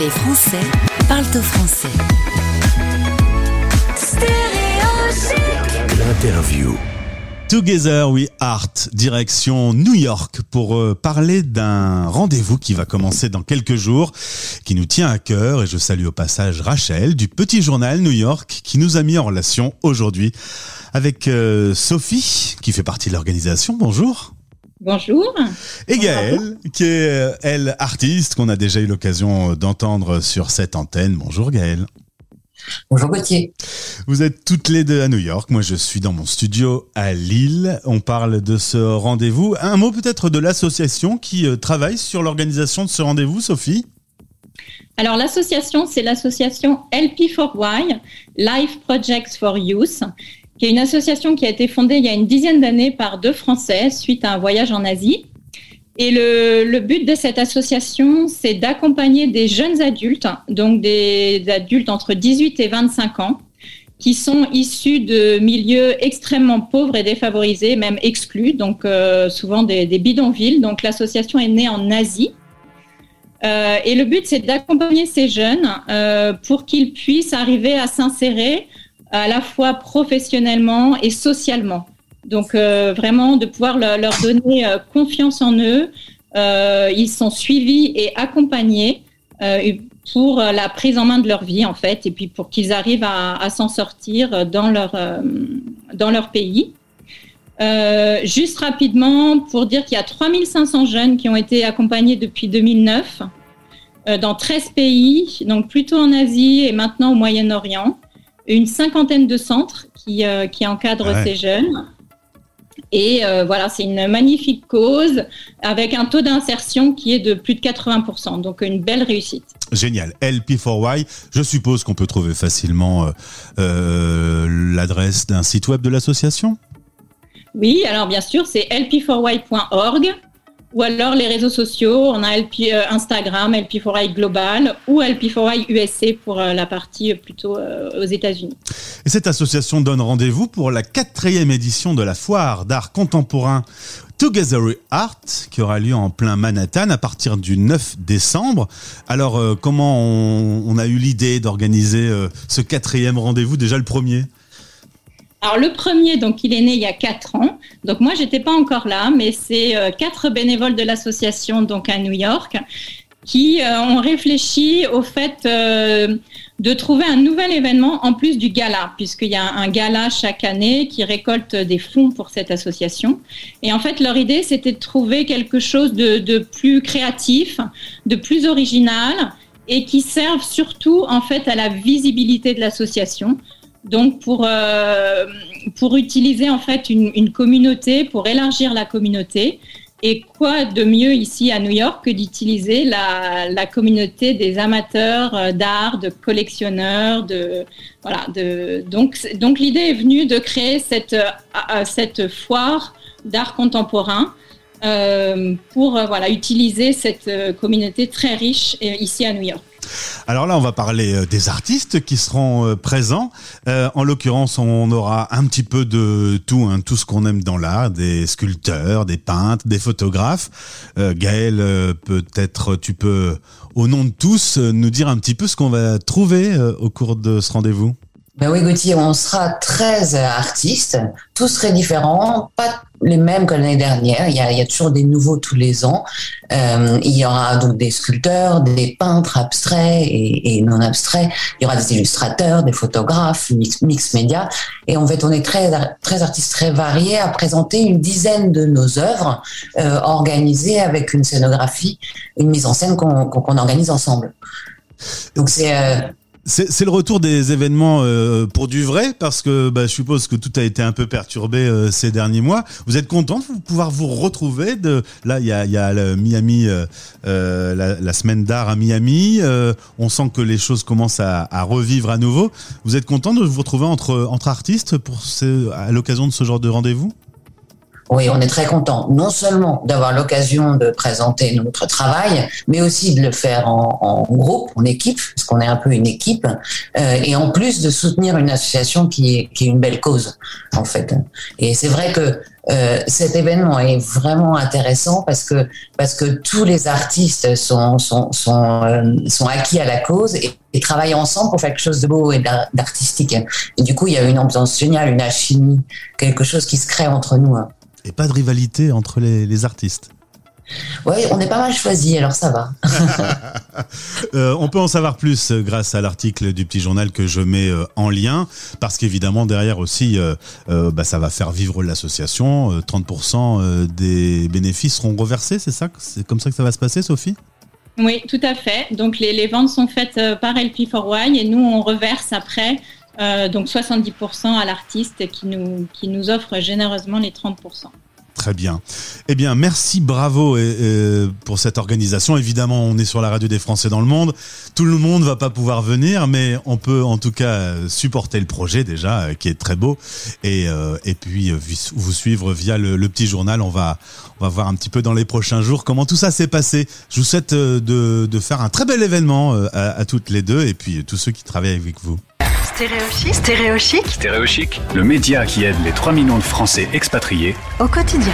Les Français parlent au français. L'interview. Together We Art, direction New York, pour euh, parler d'un rendez-vous qui va commencer dans quelques jours, qui nous tient à cœur, et je salue au passage Rachel du Petit Journal New York, qui nous a mis en relation aujourd'hui avec euh, Sophie, qui fait partie de l'organisation. Bonjour. Bonjour. Et Gaëlle, qui est, euh, elle, artiste, qu'on a déjà eu l'occasion d'entendre sur cette antenne. Bonjour Gaëlle. Bonjour Gauthier. Vous êtes toutes les deux à New York. Moi, je suis dans mon studio à Lille. On parle de ce rendez-vous. Un mot peut-être de l'association qui euh, travaille sur l'organisation de ce rendez-vous, Sophie? Alors, l'association, c'est l'association LP4Y, Life Projects for Youth, qui est une association qui a été fondée il y a une dizaine d'années par deux Français suite à un voyage en Asie. Et le, but de cette association, c'est d'accompagner des jeunes adultes, donc des, adultes entre 18 et 25 ans, qui sont issus de milieux extrêmement pauvres et défavorisés, même exclus, donc euh, souvent des, bidonvilles. Donc l'association est née en Asie. Euh, et le but, c'est d'accompagner ces jeunes euh, pour qu'ils puissent arriver à s'insérer à la fois professionnellement et socialement. Donc euh, vraiment de pouvoir leur, donner euh, confiance en eux. Euh, ils sont suivis et accompagnés pour la prise en main de leur vie en fait, et puis pour qu'ils arrivent à, s'en sortir dans leur dans leur pays. juste rapidement pour dire qu'il y a 3500 jeunes qui ont été accompagnés depuis 2009 dans 13 pays, donc plutôt en Asie et maintenant au Moyen-Orient une cinquantaine de centres qui, euh, qui encadrent ces jeunes. Et euh, voilà, c'est une magnifique cause avec un taux d'insertion qui est de plus de 80%, donc une belle réussite. Génial. LP4Y, je suppose qu'on peut trouver facilement euh, l'adresse d'un site web de l'association? Oui, alors bien sûr, c'est lp4y.org ou alors les réseaux sociaux, on a euh, Instagram, LP4I Global ou LP4I USA pour euh, la partie plutôt euh, aux États-Unis. Et cette association donne rendez-vous pour la quatrième édition de la foire d'art contemporain Together Art qui aura lieu en plein Manhattan à partir du 9 décembre. Alors comment on, a eu l'idée d'organiser ce quatrième rendez-vous, déjà le premier? Alors le premier, donc il est né il y a quatre ans. Donc moi j'étais pas encore là, mais c'est euh, quatre bénévoles de l'association donc à New York qui euh, ont réfléchi au fait euh, de trouver un nouvel événement en plus du gala, puisqu'il y a un gala chaque année qui récolte des fonds pour cette association. Et en fait leur idée c'était de trouver quelque chose de, de plus créatif, de plus original et qui serve surtout en fait à la visibilité de l'association. Donc pour, euh, pour utiliser en fait une, communauté, pour élargir la communauté. Et quoi de mieux ici à New York que d'utiliser la, communauté des amateurs euh, d'art, de collectionneurs, de donc l'idée est venue de créer cette euh, foire d'art contemporain pour utiliser cette communauté très riche ici à New York. Alors là, on va parler euh, des artistes qui seront euh, présents. Euh, en l'occurrence, on aura un petit peu de tout, hein, tout ce qu'on aime dans l'art, des sculpteurs, des peintres, des photographes. Gaël, peut-être tu peux, au nom de tous, nous dire un petit peu ce qu'on va trouver au cours de ce rendez-vous. Ben oui, Gauthier, on sera 13 artistes, tous très différents, pas les mêmes que l'année dernière. Il y, a, il y, a, toujours des nouveaux tous les ans. Euh, il y aura donc des sculpteurs, des peintres abstraits et, et, non abstraits. Il y aura des illustrateurs, des photographes, mix, mix média. Et en fait, on est très, très artistes très variés à présenter une dizaine de nos œuvres euh, organisées avec une scénographie, une mise en scène qu'on organise ensemble. Donc c'est euh, c'est le retour des événements euh, pour du vrai, parce que bah, je suppose que tout a été un peu perturbé euh, ces derniers mois. Vous êtes content de pouvoir vous retrouver Là, il y a, le Miami, euh, la, semaine d'art à Miami. on sent que les choses commencent à, revivre à nouveau. Vous êtes content de vous retrouver entre, entre artistes pour à l'occasion de ce genre de rendez-vous? Oui, on est très content, non seulement d'avoir l'occasion de présenter notre travail, mais aussi de le faire en, en groupe, en équipe, parce qu'on est un peu une équipe, euh, et en plus de soutenir une association qui est, qui est une belle cause, en fait. Et c'est vrai que euh, cet événement est vraiment intéressant parce que parce que tous les artistes sont sont sont, euh, sont acquis à la cause et, travaillent ensemble pour faire quelque chose de beau et d'artistique. Et du coup, il y a une ambiance géniale, une alchimie, quelque chose qui se crée entre nous. Hein. Et pas de rivalité entre les, les artistes. Oui, on est pas mal choisi, alors ça va. euh, on peut en savoir plus euh, grâce à l'article du petit journal que je mets euh, en lien, parce qu'évidemment derrière aussi, euh, bah, ça va faire vivre l'association. 30% des bénéfices seront reversés, c'est ça C'est comme ça que ça va se passer, Sophie? Oui, tout à fait. Donc les, les ventes sont faites par LP4Y et nous on reverse après. Donc 70% à l'artiste qui nous, qui nous offre généreusement les 30%. Très bien. Eh bien, merci, bravo pour cette organisation. Évidemment, on est sur la radio des Français dans le monde. Tout le monde va pas pouvoir venir, mais on peut en tout cas supporter le projet déjà, euh, qui est très beau, et, euh, et puis vous suivre via le, petit journal. On va, on va voir un petit peu dans les prochains jours comment tout ça s'est passé. Je vous souhaite euh, de, de, faire un très bel événement à, à toutes les deux, et puis tous ceux qui travaillent avec vous. Stéréochic. Stéréochic. Stéréochic, le média qui aide les 3 millions de Français expatriés au quotidien.